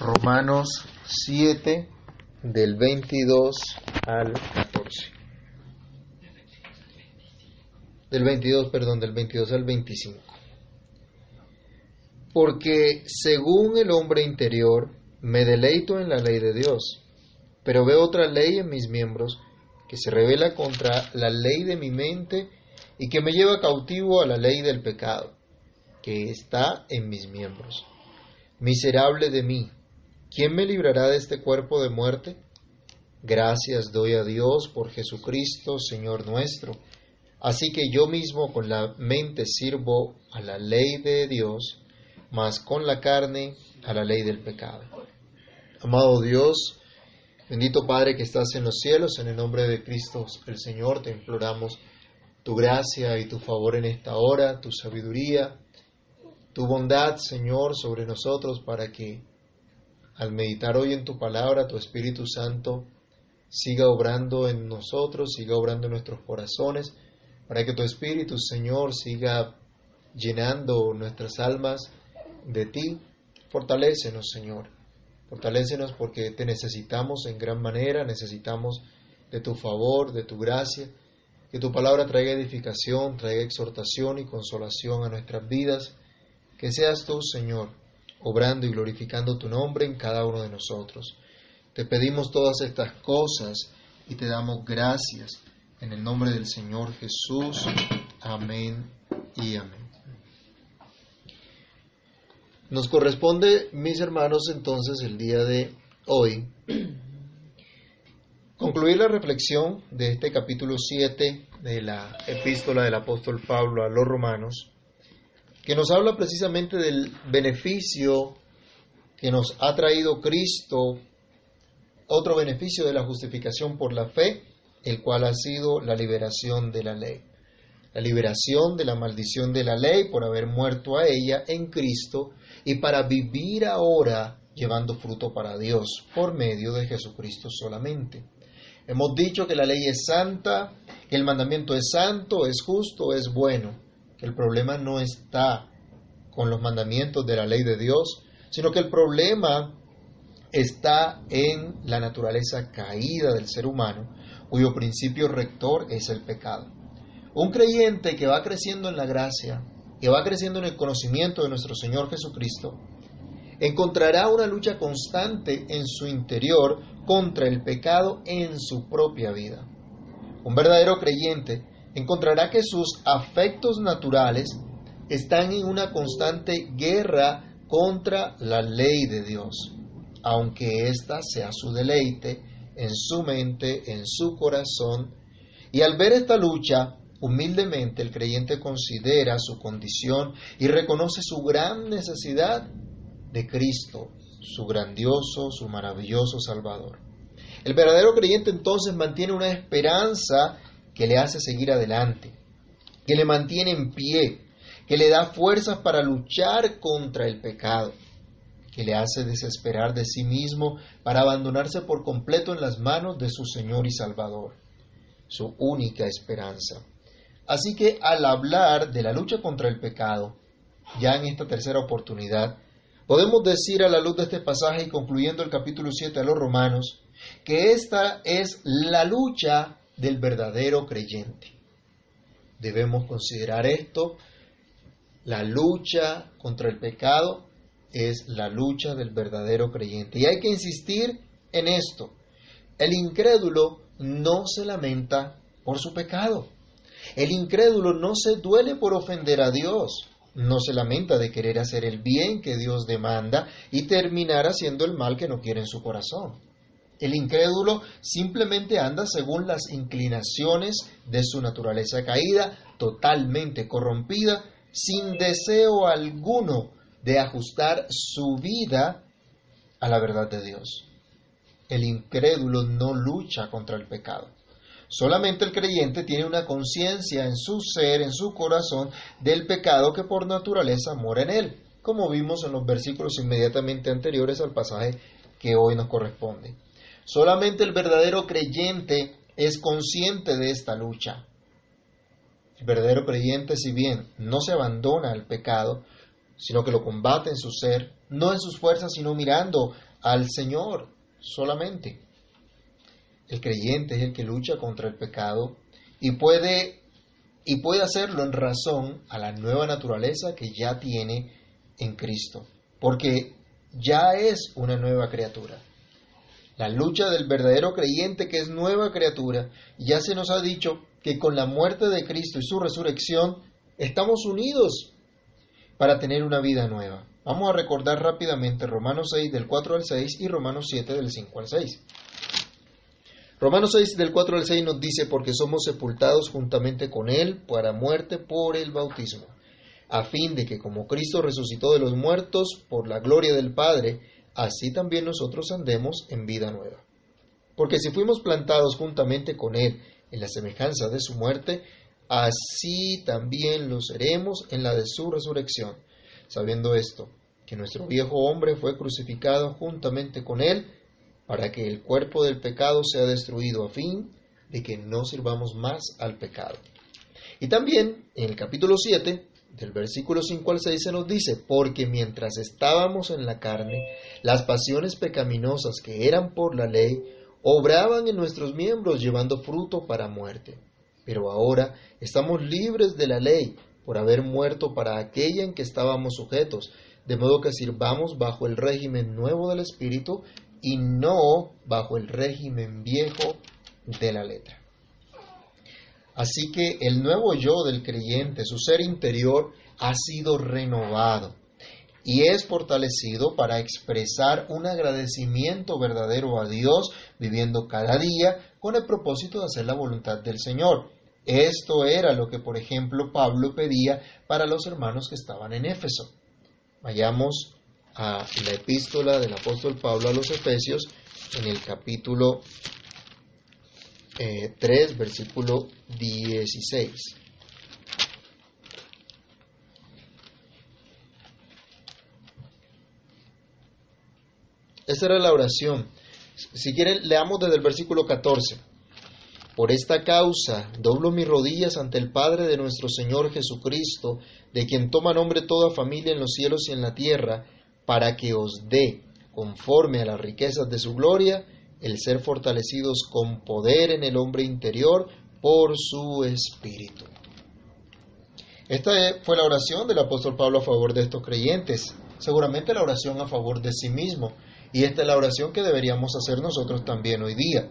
Romanos 7 del 22 al 14. Del 22, perdón, del 22 al 25. Porque según el hombre interior, me deleito en la ley de Dios, pero veo otra ley en mis miembros que se revela contra la ley de mi mente y que me lleva cautivo a la ley del pecado, que está en mis miembros. Miserable de mí, ¿quién me librará de este cuerpo de muerte? Gracias doy a Dios por Jesucristo, Señor nuestro. Así que yo mismo con la mente sirvo a la ley de Dios, mas con la carne a la ley del pecado. Amado Dios, bendito Padre que estás en los cielos, en el nombre de Cristo el Señor, te imploramos tu gracia y tu favor en esta hora, tu sabiduría, tu bondad, Señor, sobre nosotros para que al meditar hoy en tu palabra, tu Espíritu Santo siga obrando en nosotros, siga obrando en nuestros corazones, para que tu Espíritu, Señor, siga llenando nuestras almas de ti. Fortalécenos, Señor. Fortalécenos porque te necesitamos en gran manera, necesitamos de tu favor, de tu gracia. Que tu palabra traiga edificación, traiga exhortación y consolación a nuestras vidas. Que seas tú, Señor, obrando y glorificando tu nombre en cada uno de nosotros. Te pedimos todas estas cosas y te damos gracias en el nombre del Señor Jesús. Amén y amén. Nos corresponde, mis hermanos, entonces el día de hoy concluir la reflexión de este capítulo 7 de la epístola del apóstol Pablo a los romanos, que nos habla precisamente del beneficio que nos ha traído Cristo, otro beneficio de la justificación por la fe, el cual ha sido la liberación de la ley. La liberación de la maldición de la ley por haber muerto a ella en Cristo y para vivir ahora llevando fruto para Dios por medio de Jesucristo solamente. Hemos dicho que la ley es santa, que el mandamiento es santo, es justo, es bueno. El problema no está con los mandamientos de la ley de Dios, sino que el problema está en la naturaleza caída del ser humano, cuyo principio rector es el pecado. Un creyente que va creciendo en la gracia, que va creciendo en el conocimiento de nuestro Señor Jesucristo, encontrará una lucha constante en su interior contra el pecado en su propia vida. Un verdadero creyente encontrará que sus afectos naturales están en una constante guerra contra la ley de Dios, aunque ésta sea su deleite en su mente, en su corazón, y al ver esta lucha, humildemente el creyente considera su condición y reconoce su gran necesidad de Cristo, su grandioso, su maravilloso Salvador. El verdadero creyente entonces mantiene una esperanza que le hace seguir adelante, que le mantiene en pie, que le da fuerzas para luchar contra el pecado, que le hace desesperar de sí mismo para abandonarse por completo en las manos de su Señor y Salvador, su única esperanza. Así que al hablar de la lucha contra el pecado, ya en esta tercera oportunidad, podemos decir a la luz de este pasaje y concluyendo el capítulo 7 a los romanos, que esta es la lucha del verdadero creyente. Debemos considerar esto, la lucha contra el pecado es la lucha del verdadero creyente. Y hay que insistir en esto. El incrédulo no se lamenta por su pecado. El incrédulo no se duele por ofender a Dios, no se lamenta de querer hacer el bien que Dios demanda y terminar haciendo el mal que no quiere en su corazón. El incrédulo simplemente anda según las inclinaciones de su naturaleza caída, totalmente corrompida, sin deseo alguno de ajustar su vida a la verdad de Dios. El incrédulo no lucha contra el pecado. Solamente el creyente tiene una conciencia en su ser, en su corazón, del pecado que por naturaleza mora en él, como vimos en los versículos inmediatamente anteriores al pasaje que hoy nos corresponde. Solamente el verdadero creyente es consciente de esta lucha. El verdadero creyente, si bien no se abandona al pecado, sino que lo combate en su ser, no en sus fuerzas, sino mirando al Señor solamente. El creyente es el que lucha contra el pecado y puede y puede hacerlo en razón a la nueva naturaleza que ya tiene en Cristo, porque ya es una nueva criatura. La lucha del verdadero creyente que es nueva criatura, ya se nos ha dicho que con la muerte de Cristo y su resurrección estamos unidos para tener una vida nueva. Vamos a recordar rápidamente Romanos 6 del 4 al 6 y Romanos 7 del 5 al 6. Romanos 6 del 4 al 6 nos dice, porque somos sepultados juntamente con Él para muerte por el bautismo, a fin de que como Cristo resucitó de los muertos por la gloria del Padre, así también nosotros andemos en vida nueva. Porque si fuimos plantados juntamente con Él en la semejanza de su muerte, así también lo seremos en la de su resurrección, sabiendo esto, que nuestro viejo hombre fue crucificado juntamente con Él, para que el cuerpo del pecado sea destruido a fin de que no sirvamos más al pecado. Y también en el capítulo 7, del versículo 5 al 6 se nos dice, porque mientras estábamos en la carne, las pasiones pecaminosas que eran por la ley, obraban en nuestros miembros llevando fruto para muerte. Pero ahora estamos libres de la ley por haber muerto para aquella en que estábamos sujetos, de modo que sirvamos bajo el régimen nuevo del Espíritu y no bajo el régimen viejo de la letra. Así que el nuevo yo del creyente, su ser interior, ha sido renovado y es fortalecido para expresar un agradecimiento verdadero a Dios, viviendo cada día con el propósito de hacer la voluntad del Señor. Esto era lo que, por ejemplo, Pablo pedía para los hermanos que estaban en Éfeso. Vayamos a la epístola del apóstol Pablo a los Efesios en el capítulo 3, eh, versículo 16. Esa era la oración. Si quieren, leamos desde el versículo 14. Por esta causa doblo mis rodillas ante el Padre de nuestro Señor Jesucristo, de quien toma nombre toda familia en los cielos y en la tierra, para que os dé, conforme a las riquezas de su gloria, el ser fortalecidos con poder en el hombre interior por su espíritu. Esta fue la oración del apóstol Pablo a favor de estos creyentes, seguramente la oración a favor de sí mismo, y esta es la oración que deberíamos hacer nosotros también hoy día.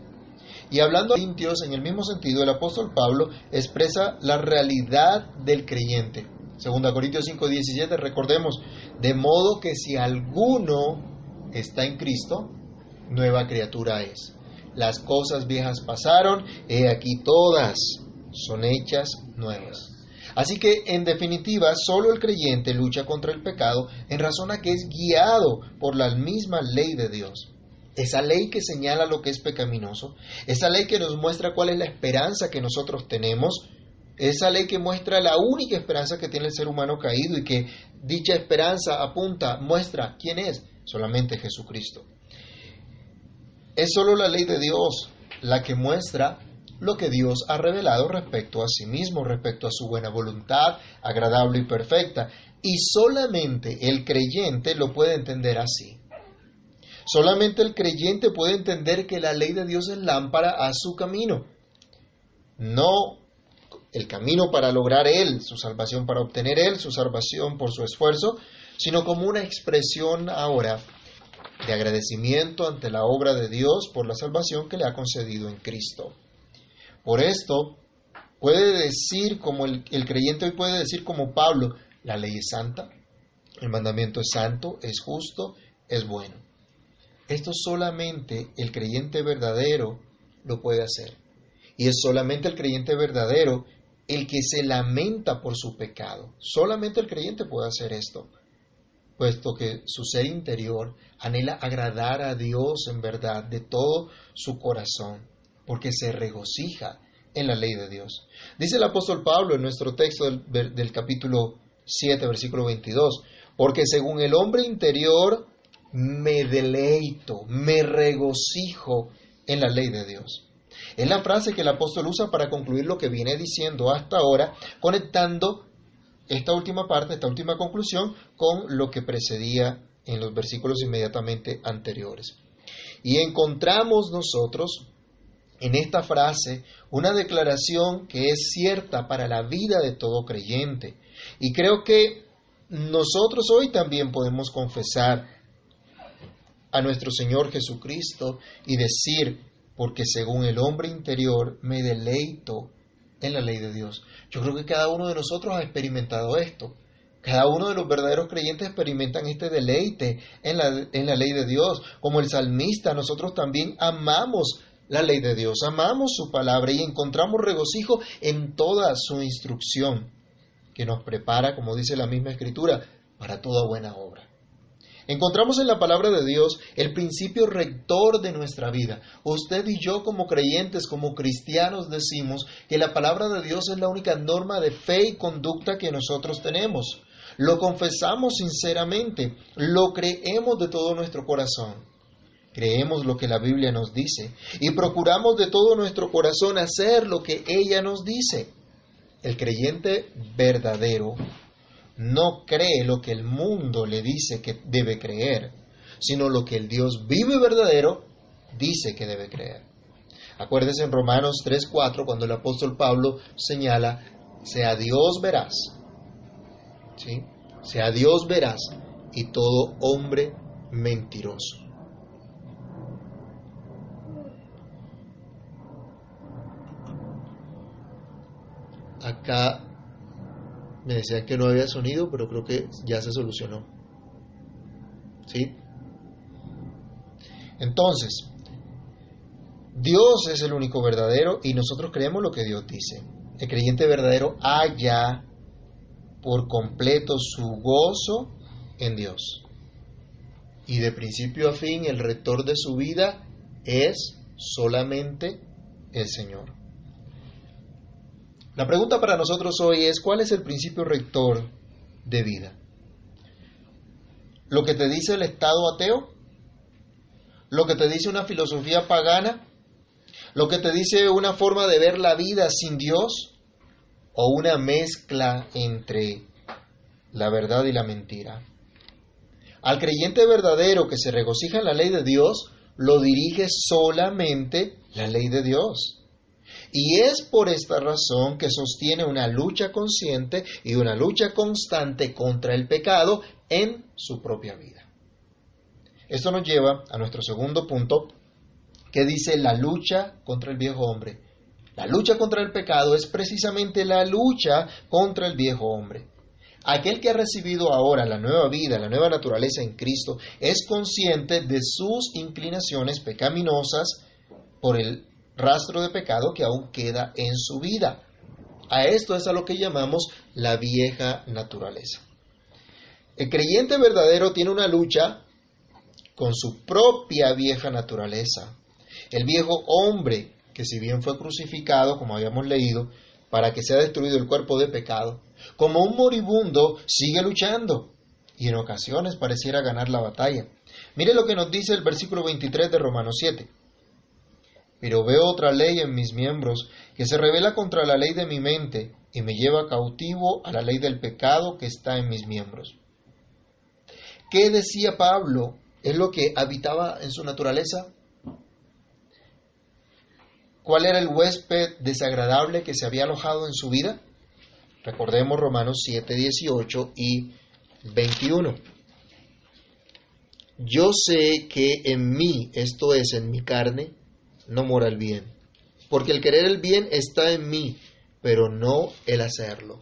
Y hablando a Corintios, en el mismo sentido, el apóstol Pablo expresa la realidad del creyente. Segunda Corintios 5:17, recordemos, de modo que si alguno está en Cristo, nueva criatura es. Las cosas viejas pasaron, he aquí todas son hechas nuevas. Así que, en definitiva, solo el creyente lucha contra el pecado en razón a que es guiado por la misma ley de Dios. Esa ley que señala lo que es pecaminoso, esa ley que nos muestra cuál es la esperanza que nosotros tenemos esa ley que muestra la única esperanza que tiene el ser humano caído y que dicha esperanza apunta, muestra quién es, solamente Jesucristo. Es solo la ley de Dios la que muestra lo que Dios ha revelado respecto a sí mismo, respecto a su buena voluntad, agradable y perfecta. Y solamente el creyente lo puede entender así. Solamente el creyente puede entender que la ley de Dios es lámpara a su camino. No el camino para lograr Él, su salvación para obtener Él, su salvación por su esfuerzo, sino como una expresión ahora de agradecimiento ante la obra de Dios por la salvación que le ha concedido en Cristo. Por esto, puede decir como el, creyente hoy puede decir como Pablo, la ley es santa, el mandamiento es santo, es justo, es bueno. Esto solamente el creyente verdadero lo puede hacer. Y es solamente el creyente verdadero el que se lamenta por su pecado. Solamente el creyente puede hacer esto, puesto que su ser interior anhela agradar a Dios en verdad de todo su corazón, porque se regocija en la ley de Dios. Dice el apóstol Pablo en nuestro texto del, capítulo 7, versículo 22, porque según el hombre interior me deleito, me regocijo en la ley de Dios. Es la frase que el apóstol usa para concluir lo que viene diciendo hasta ahora, conectando esta última parte, esta última conclusión, con lo que precedía en los versículos inmediatamente anteriores. Y encontramos nosotros en esta frase una declaración que es cierta para la vida de todo creyente. Y creo que nosotros hoy también podemos confesar a nuestro Señor Jesucristo y decir, porque según el hombre interior me deleito en la ley de Dios. Yo creo que cada uno de nosotros ha experimentado esto. Cada uno de los verdaderos creyentes experimentan este deleite en la, en la ley de Dios. Como el salmista, nosotros también amamos la ley de Dios, amamos su palabra y encontramos regocijo en toda su instrucción, que nos prepara, como dice la misma escritura, para toda buena obra. Encontramos en la palabra de Dios el principio rector de nuestra vida. Usted y yo como creyentes, como cristianos, decimos que la palabra de Dios es la única norma de fe y conducta que nosotros tenemos. Lo confesamos sinceramente, lo creemos de todo nuestro corazón. Creemos lo que la Biblia nos dice y procuramos de todo nuestro corazón hacer lo que ella nos dice. El creyente verdadero no cree lo que el mundo le dice que debe creer, sino lo que el Dios vivo y verdadero dice que debe creer. Acuérdese en Romanos 3:4 cuando el apóstol Pablo señala, sea Dios verás, ¿sí? sea Dios verás y todo hombre mentiroso. Acá me decían que no había sonido, pero creo que ya se solucionó. ¿Sí? Entonces, Dios es el único verdadero y nosotros creemos lo que Dios dice. El creyente verdadero halla por completo su gozo en Dios. Y de principio a fin el rector de su vida es solamente el Señor. La pregunta para nosotros hoy es, ¿cuál es el principio rector de vida? ¿Lo que te dice el Estado ateo? ¿Lo que te dice una filosofía pagana? ¿Lo que te dice una forma de ver la vida sin Dios? ¿O una mezcla entre la verdad y la mentira? Al creyente verdadero que se regocija en la ley de Dios, lo dirige solamente la ley de Dios. Y es por esta razón que sostiene una lucha consciente y una lucha constante contra el pecado en su propia vida. Esto nos lleva a nuestro segundo punto, que dice la lucha contra el viejo hombre. La lucha contra el pecado es precisamente la lucha contra el viejo hombre. Aquel que ha recibido ahora la nueva vida, la nueva naturaleza en Cristo, es consciente de sus inclinaciones pecaminosas por el rastro de pecado que aún queda en su vida. A esto es a lo que llamamos la vieja naturaleza. El creyente verdadero tiene una lucha con su propia vieja naturaleza. El viejo hombre, que si bien fue crucificado, como habíamos leído, para que sea destruido el cuerpo de pecado, como un moribundo sigue luchando y en ocasiones pareciera ganar la batalla. Mire lo que nos dice el versículo 23 de Romanos 7. Pero veo otra ley en mis miembros que se revela contra la ley de mi mente y me lleva cautivo a la ley del pecado que está en mis miembros. ¿Qué decía Pablo? ¿Es lo que habitaba en su naturaleza? ¿Cuál era el huésped desagradable que se había alojado en su vida? Recordemos Romanos 7, 18 y 21. Yo sé que en mí, esto es, en mi carne, no mora el bien. Porque el querer el bien está en mí, pero no el hacerlo.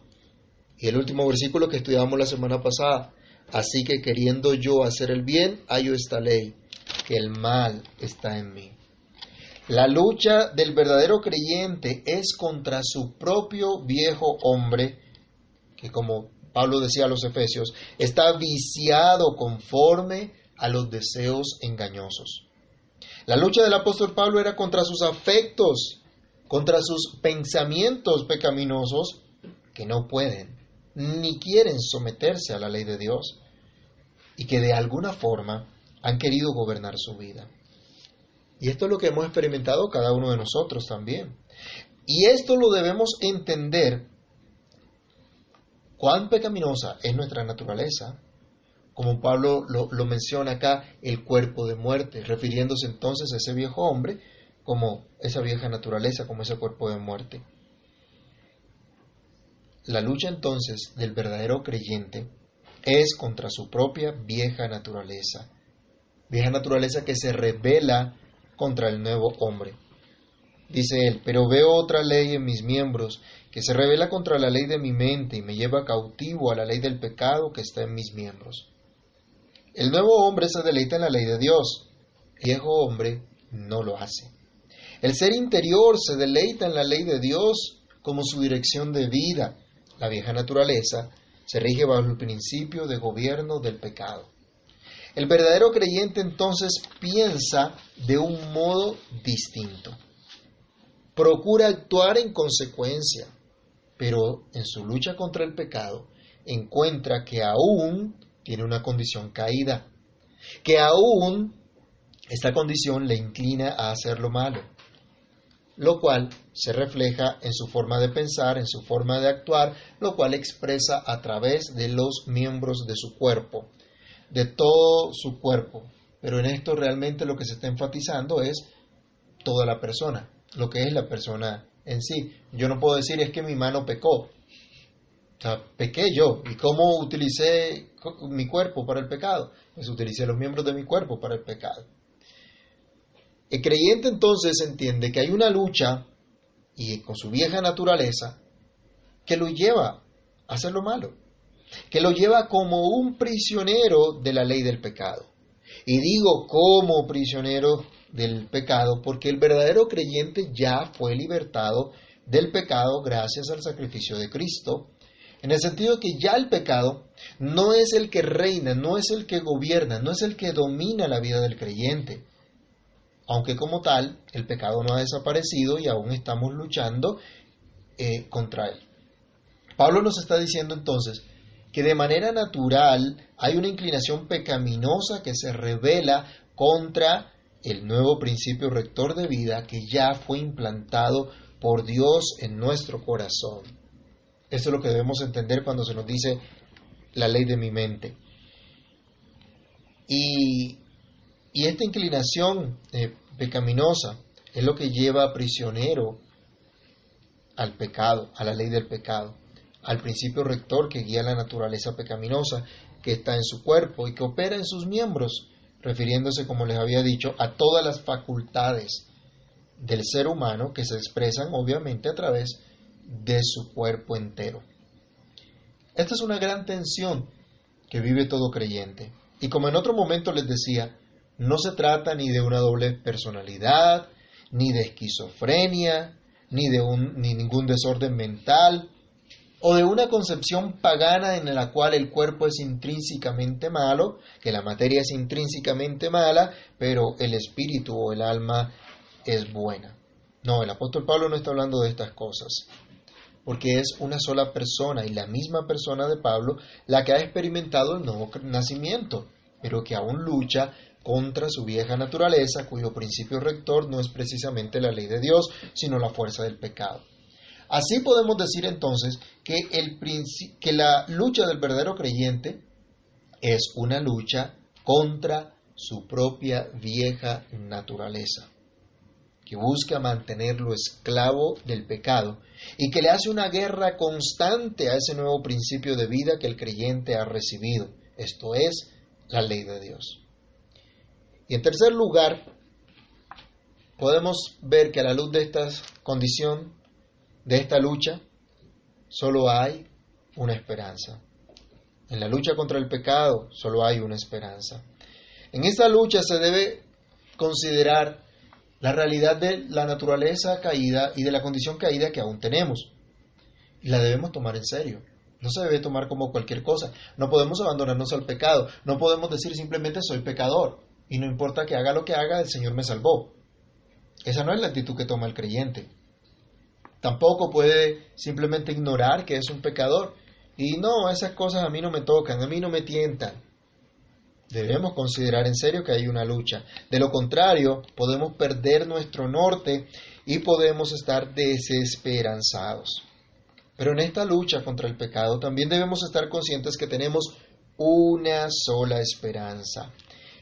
Y el último versículo que estudiamos la semana pasada. Así que queriendo yo hacer el bien, hallo esta ley, que el mal está en mí. La lucha del verdadero creyente es contra su propio viejo hombre, que como Pablo decía a los Efesios, está viciado conforme a los deseos engañosos. La lucha del apóstol Pablo era contra sus afectos, contra sus pensamientos pecaminosos que no pueden ni quieren someterse a la ley de Dios y que de alguna forma han querido gobernar su vida. Y esto es lo que hemos experimentado cada uno de nosotros también. Y esto lo debemos entender cuán pecaminosa es nuestra naturaleza, como Pablo lo, menciona acá, el cuerpo de muerte, refiriéndose entonces a ese viejo hombre como esa vieja naturaleza, como ese cuerpo de muerte. La lucha entonces del verdadero creyente es contra su propia vieja naturaleza, vieja naturaleza que se revela contra el nuevo hombre. Dice él, pero veo otra ley en mis miembros que se revela contra la ley de mi mente y me lleva cautivo a la ley del pecado que está en mis miembros. El nuevo hombre se deleita en la ley de Dios, el viejo hombre no lo hace. El ser interior se deleita en la ley de Dios como su dirección de vida. La vieja naturaleza se rige bajo el principio de gobierno del pecado. El verdadero creyente entonces piensa de un modo distinto. Procura actuar en consecuencia, pero en su lucha contra el pecado encuentra que aún tiene una condición caída, que aún esta condición le inclina a hacer lo malo, lo cual se refleja en su forma de pensar, en su forma de actuar, lo cual expresa a través de los miembros de su cuerpo, de todo su cuerpo. Pero en esto realmente lo que se está enfatizando es toda la persona, lo que es la persona en sí. Yo no puedo decir es que mi mano pecó. Sea, pequé yo. ¿Y cómo utilicé mi cuerpo para el pecado? Pues utilicé los miembros de mi cuerpo para el pecado. El creyente entonces entiende que hay una lucha y con su vieja naturaleza que lo lleva a hacer lo malo, que lo lleva como un prisionero de la ley del pecado. Y digo como prisionero del pecado, porque el verdadero creyente ya fue libertado del pecado gracias al sacrificio de Cristo, en el sentido que ya el pecado no es el que reina, no es el que gobierna, no es el que domina la vida del creyente, aunque como tal el pecado no ha desaparecido y aún estamos luchando eh, contra él. Pablo nos está diciendo entonces que de manera natural hay una inclinación pecaminosa que se revela contra el nuevo principio rector de vida que ya fue implantado por Dios en nuestro corazón. Esto es lo que debemos entender cuando se nos dice la ley de mi mente. Y, esta inclinación eh, pecaminosa es lo que lleva prisionero al pecado, a la ley del pecado, al principio rector que guía la naturaleza pecaminosa que está en su cuerpo y que opera en sus miembros refiriéndose, como les había dicho, a todas las facultades del ser humano que se expresan obviamente a través de su cuerpo entero. Esta es una gran tensión que vive todo creyente. Y como en otro momento les decía, no se trata ni de una doble personalidad, ni de esquizofrenia, ni de un, ni ningún desorden mental, o de una concepción pagana en la cual el cuerpo es intrínsecamente malo, que la materia es intrínsecamente mala, pero el espíritu o el alma es buena. No, el apóstol Pablo no está hablando de estas cosas, porque es una sola persona y la misma persona de Pablo la que ha experimentado el nuevo nacimiento, pero que aún lucha contra su vieja naturaleza, cuyo principio rector no es precisamente la ley de Dios, sino la fuerza del pecado. Así podemos decir entonces que, que la lucha del verdadero creyente es una lucha contra su propia vieja naturaleza, que busca mantenerlo esclavo del pecado y que le hace una guerra constante a ese nuevo principio de vida que el creyente ha recibido, esto es, la ley de Dios. Y en tercer lugar, podemos ver que a la luz de esta condición de esta lucha solo hay una esperanza. En la lucha contra el pecado solo hay una esperanza. En esta lucha se debe considerar la realidad de la naturaleza caída y de la condición caída que aún tenemos. Y la debemos tomar en serio. No se debe tomar como cualquier cosa. No podemos abandonarnos al pecado. No podemos decir simplemente soy pecador. Y no importa que haga lo que haga, el Señor me salvó. Esa no es la actitud que toma el creyente. Tampoco puede simplemente ignorar que es un pecador. Y no, esas cosas a mí no me tocan, a mí no me tientan. Debemos considerar en serio que hay una lucha. De lo contrario, podemos perder nuestro norte y podemos estar desesperanzados. Pero en esta lucha contra el pecado también debemos estar conscientes que tenemos una sola esperanza.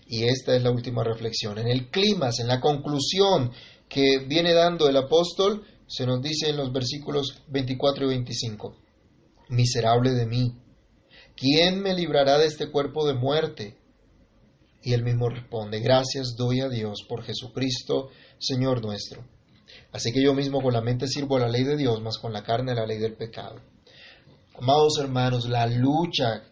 Y esta es la última reflexión. En el clima, en la conclusión que viene dando el apóstol, se nos dice en los versículos 24 y 25, Miserable de mí, ¿quién me librará de este cuerpo de muerte? Y él mismo responde, gracias doy a Dios por Jesucristo, Señor nuestro. Así que yo mismo con la mente sirvo a la ley de Dios, más con la carne la ley del pecado. Amados hermanos, la lucha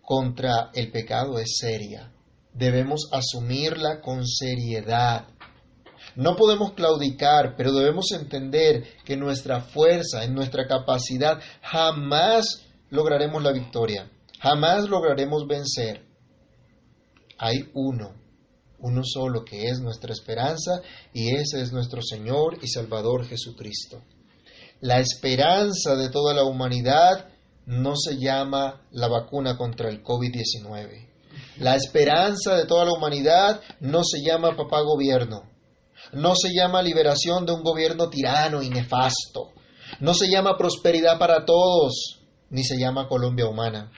contra el pecado es seria. Debemos asumirla con seriedad. No podemos claudicar, pero debemos entender que nuestra fuerza, en nuestra capacidad, jamás lograremos la victoria, jamás lograremos vencer. Hay uno, uno solo que es nuestra esperanza y ese es nuestro Señor y Salvador Jesucristo. La esperanza de toda la humanidad no se llama la vacuna contra el COVID-19. La esperanza de toda la humanidad no se llama papá gobierno no se llama liberación de un gobierno tirano y nefasto. No se llama prosperidad para todos, ni se llama Colombia humana,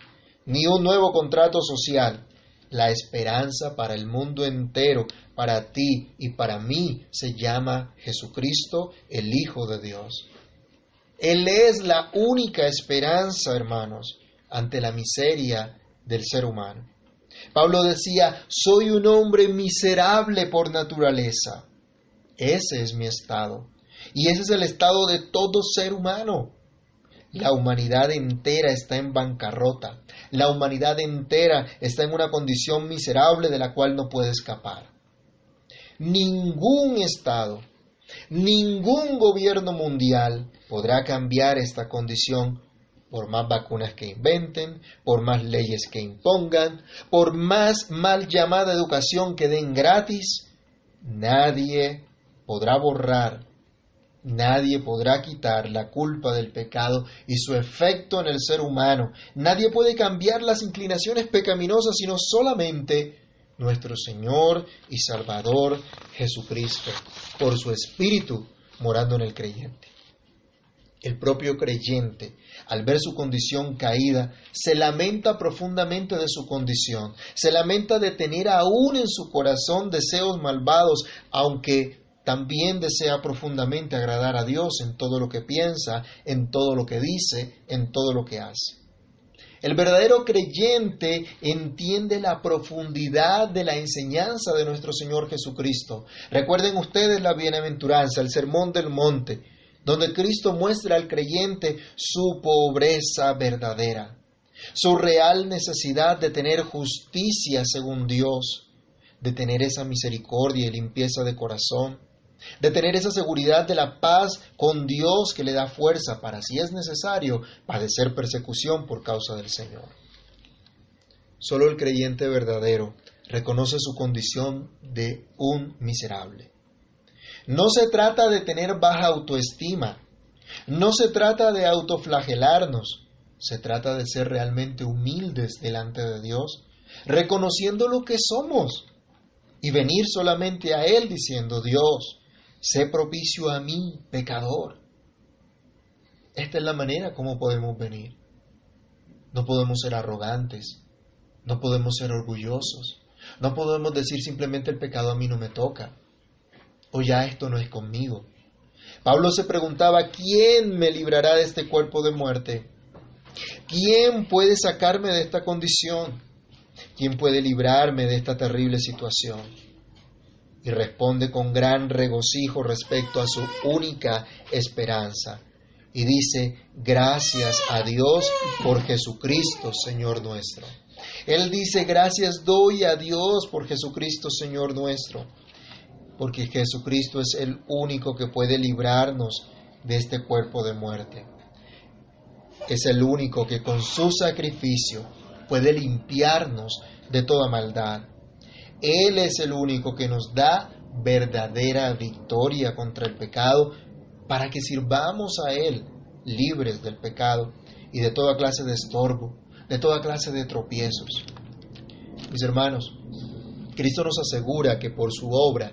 ni un nuevo contrato social. La esperanza para el mundo entero, para ti y para mí, se llama Jesucristo, el Hijo de Dios. Él es la única esperanza, hermanos, ante la miseria del ser humano. Pablo decía, soy un hombre miserable por naturaleza. Ese es mi estado. Y ese es el estado de todo ser humano. La humanidad entera está en bancarrota. La humanidad entera está en una condición miserable de la cual no puede escapar. Ningún Estado, ningún gobierno mundial podrá cambiar esta condición por más vacunas que inventen, por más leyes que impongan, por más mal llamada educación que den gratis. Nadie podrá borrar, nadie podrá quitar la culpa del pecado y su efecto en el ser humano. Nadie puede cambiar las inclinaciones pecaminosas, sino solamente nuestro Señor y Salvador Jesucristo, por su Espíritu morando en el creyente. El propio creyente, al ver su condición caída, se lamenta profundamente de su condición, se lamenta de tener aún en su corazón deseos malvados, aunque también desea profundamente agradar a Dios en todo lo que piensa, en todo lo que dice, en todo lo que hace. El verdadero creyente entiende la profundidad de la enseñanza de nuestro Señor Jesucristo. Recuerden ustedes la bienaventuranza, el sermón del monte, donde Cristo muestra al creyente su pobreza verdadera, su real necesidad de tener justicia según Dios, de tener esa misericordia y limpieza de corazón, de tener esa seguridad de la paz con Dios que le da fuerza para, si es necesario, padecer persecución por causa del Señor. Solo el creyente verdadero reconoce su condición de un miserable. No se trata de tener baja autoestima, no se trata de autoflagelarnos, se trata de ser realmente humildes delante de Dios, reconociendo lo que somos y venir solamente a Él diciendo, Dios, sé propicio a mí, pecador. Esta es la manera como podemos venir. No podemos ser arrogantes, no podemos ser orgullosos, no podemos decir simplemente el pecado a mí no me toca, o ya esto no es conmigo. Pablo se preguntaba, ¿quién me librará de este cuerpo de muerte? ¿Quién puede sacarme de esta condición? ¿Quién puede librarme de esta terrible situación? Y responde con gran regocijo respecto a su única esperanza. Y dice, gracias a Dios por Jesucristo, Señor nuestro. Él dice, gracias doy a Dios por Jesucristo, Señor nuestro, porque Jesucristo es el único que puede librarnos de este cuerpo de muerte. Es el único que con su sacrificio puede limpiarnos de toda maldad. Él es el único que nos da verdadera victoria contra el pecado para que sirvamos a Él libres del pecado y de toda clase de estorbo, de toda clase de tropiezos. Mis hermanos, Cristo nos asegura que por su obra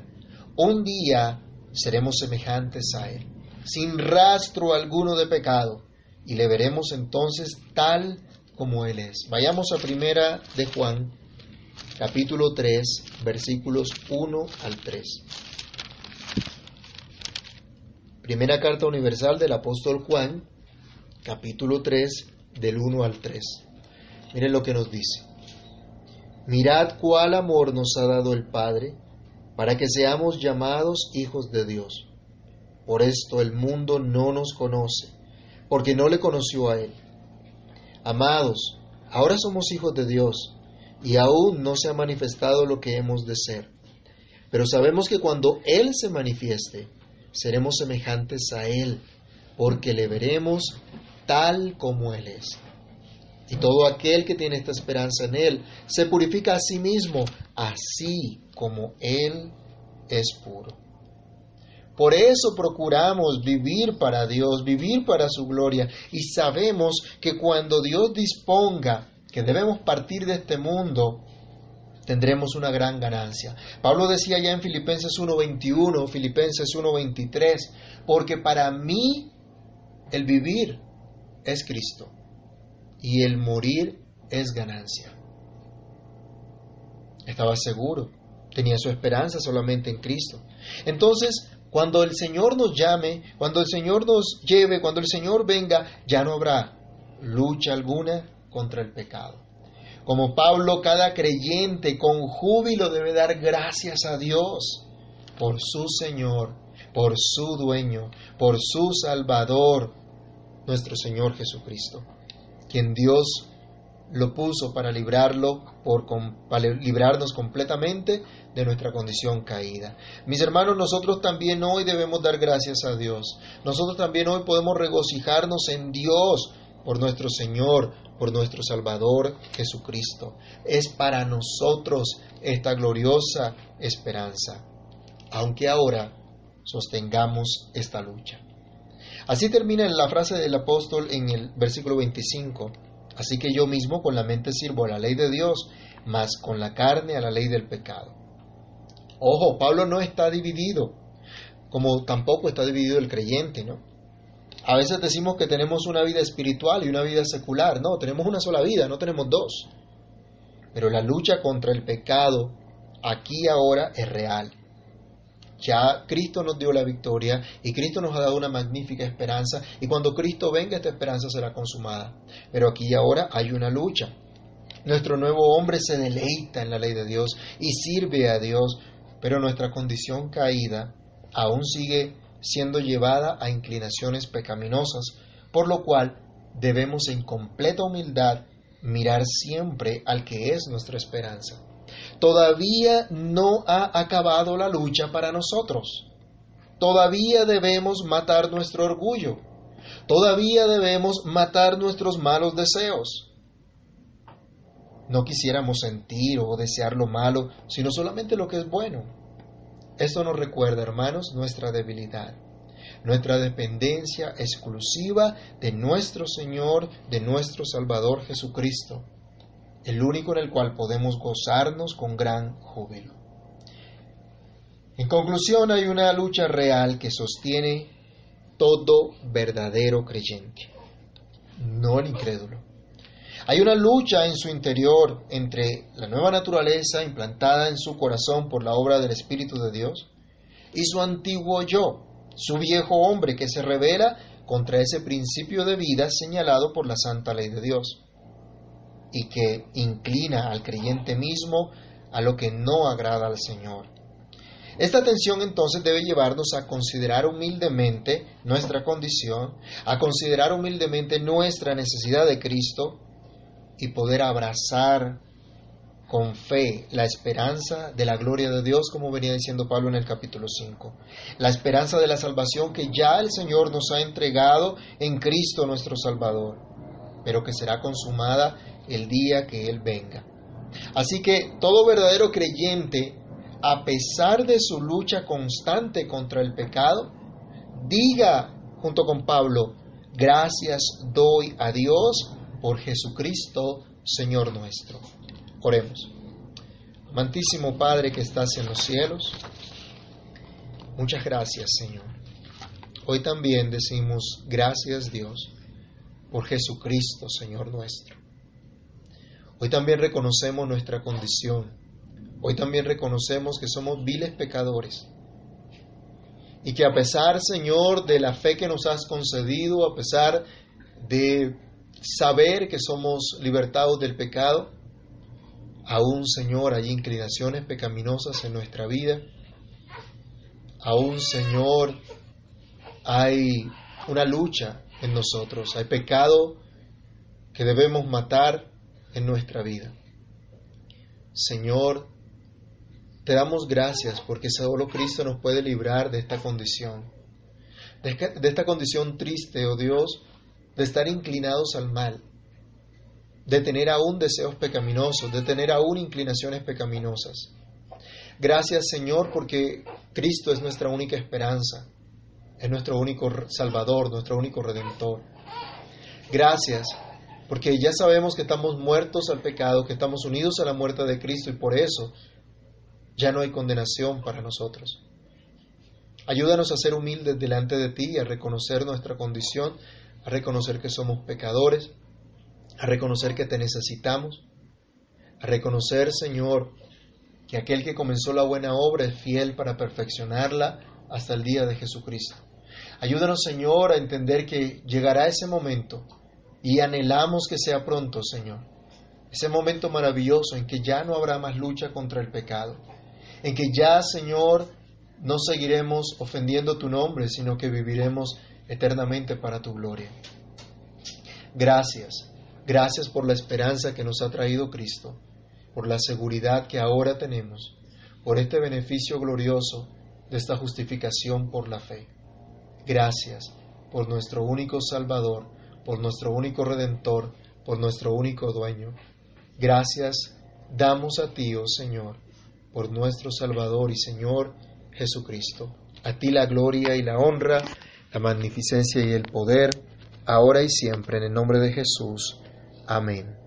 un día seremos semejantes a Él, sin rastro alguno de pecado, y le veremos entonces tal como Él es. Vayamos a primera de Juan, capítulo 3, versículos 1 al 3. Primera carta universal del apóstol Juan, capítulo 3, del 1 al 3. Miren lo que nos dice. Mirad cuál amor nos ha dado el Padre para que seamos llamados hijos de Dios. Por esto el mundo no nos conoce, porque no le conoció a Él. Amados, ahora somos hijos de Dios, y aún no se ha manifestado lo que hemos de ser. Pero sabemos que cuando Él se manifieste, seremos semejantes a Él, porque le veremos tal como Él es. Y todo aquel que tiene esta esperanza en Él se purifica a sí mismo, así como Él es puro. Por eso procuramos vivir para Dios, vivir para su gloria. Y sabemos que cuando Dios disponga que debemos partir de este mundo, tendremos una gran ganancia. Pablo decía ya en Filipenses 1.21, Filipenses 1.23, porque para mí el vivir es Cristo y el morir es ganancia. Estaba seguro, tenía su esperanza solamente en Cristo. Entonces, cuando el Señor nos llame, cuando el Señor nos lleve, cuando el Señor venga, ya no habrá lucha alguna contra el pecado. Como Pablo, cada creyente con júbilo debe dar gracias a Dios por su Señor, por su dueño, por su Salvador, nuestro Señor Jesucristo, quien Dios lo puso para librarlo, por, para librarnos completamente de nuestra condición caída. Mis hermanos, nosotros también hoy debemos dar gracias a Dios. Nosotros también hoy podemos regocijarnos en Dios por nuestro Señor, por nuestro Salvador Jesucristo. Es para nosotros esta gloriosa esperanza, aunque ahora sostengamos esta lucha. Así termina la frase del apóstol en el versículo 25 Así que yo mismo con la mente sirvo a la ley de Dios, mas con la carne a la ley del pecado. Ojo, Pablo no está dividido, como tampoco está dividido el creyente, ¿no? A veces decimos que tenemos una vida espiritual y una vida secular, no, tenemos una sola vida, no tenemos dos. Pero la lucha contra el pecado aquí ahora es real. Ya Cristo nos dio la victoria y Cristo nos ha dado una magnífica esperanza y cuando Cristo venga esta esperanza será consumada. Pero aquí y ahora hay una lucha. Nuestro nuevo hombre se deleita en la ley de Dios y sirve a Dios, pero nuestra condición caída aún sigue siendo llevada a inclinaciones pecaminosas, por lo cual debemos en completa humildad mirar siempre al que es nuestra esperanza. Todavía no ha acabado la lucha para nosotros. Todavía debemos matar nuestro orgullo. Todavía debemos matar nuestros malos deseos. No quisiéramos sentir o desear lo malo, sino solamente lo que es bueno. Esto nos recuerda, hermanos, nuestra debilidad, nuestra dependencia exclusiva de nuestro Señor, de nuestro Salvador Jesucristo el único en el cual podemos gozarnos con gran júbilo. En conclusión, hay una lucha real que sostiene todo verdadero creyente, no el incrédulo. Hay una lucha en su interior entre la nueva naturaleza implantada en su corazón por la obra del Espíritu de Dios y su antiguo yo, su viejo hombre que se revela contra ese principio de vida señalado por la santa ley de Dios y que inclina al creyente mismo a lo que no agrada al Señor. Esta tensión entonces debe llevarnos a considerar humildemente nuestra condición, a considerar humildemente nuestra necesidad de Cristo y poder abrazar con fe la esperanza de la gloria de Dios, como venía diciendo Pablo en el capítulo 5. La esperanza de la salvación que ya el Señor nos ha entregado en Cristo nuestro Salvador, pero que será consumada el día que Él venga. Así que todo verdadero creyente, a pesar de su lucha constante contra el pecado, diga junto con Pablo, gracias doy a Dios por Jesucristo, Señor nuestro. Oremos. Amantísimo Padre que estás en los cielos, muchas gracias Señor. Hoy también decimos gracias Dios por Jesucristo, Señor nuestro. Hoy también reconocemos nuestra condición. Hoy también reconocemos que somos viles pecadores. Y que a pesar, Señor, de la fe que nos has concedido, a pesar de saber que somos libertados del pecado, aún, Señor, hay inclinaciones pecaminosas en nuestra vida. Aún, Señor, hay una lucha en nosotros, hay pecado que debemos matar en nuestra vida. Señor, te damos gracias porque solo Cristo nos puede librar de esta condición, de esta condición triste, oh Dios, de estar inclinados al mal, de tener aún deseos pecaminosos, de tener aún inclinaciones pecaminosas. Gracias Señor porque Cristo es nuestra única esperanza, es nuestro único Salvador, nuestro único Redentor. Gracias porque ya sabemos que estamos muertos al pecado, que estamos unidos a la muerte de Cristo y por eso ya no hay condenación para nosotros. Ayúdanos a ser humildes delante de ti, a reconocer nuestra condición, a reconocer que somos pecadores, a reconocer que te necesitamos, a reconocer, Señor, que aquel que comenzó la buena obra es fiel para perfeccionarla hasta el día de Jesucristo. Ayúdanos, Señor, a entender que llegará ese momento y anhelamos que sea pronto, Señor. Ese momento maravilloso en que ya no habrá más lucha contra el pecado. En que ya, Señor, no seguiremos ofendiendo tu nombre, sino que viviremos eternamente para tu gloria. Gracias. Gracias por la esperanza que nos ha traído Cristo, por la seguridad que ahora tenemos, por este beneficio glorioso de esta justificación por la fe. Gracias por nuestro único Salvador, por nuestro único Redentor, por nuestro único dueño. Gracias damos a ti, oh Señor, por nuestro Salvador y Señor Jesucristo. A ti la gloria y la honra, la magnificencia y el poder, ahora y siempre, en el nombre de Jesús. Amén.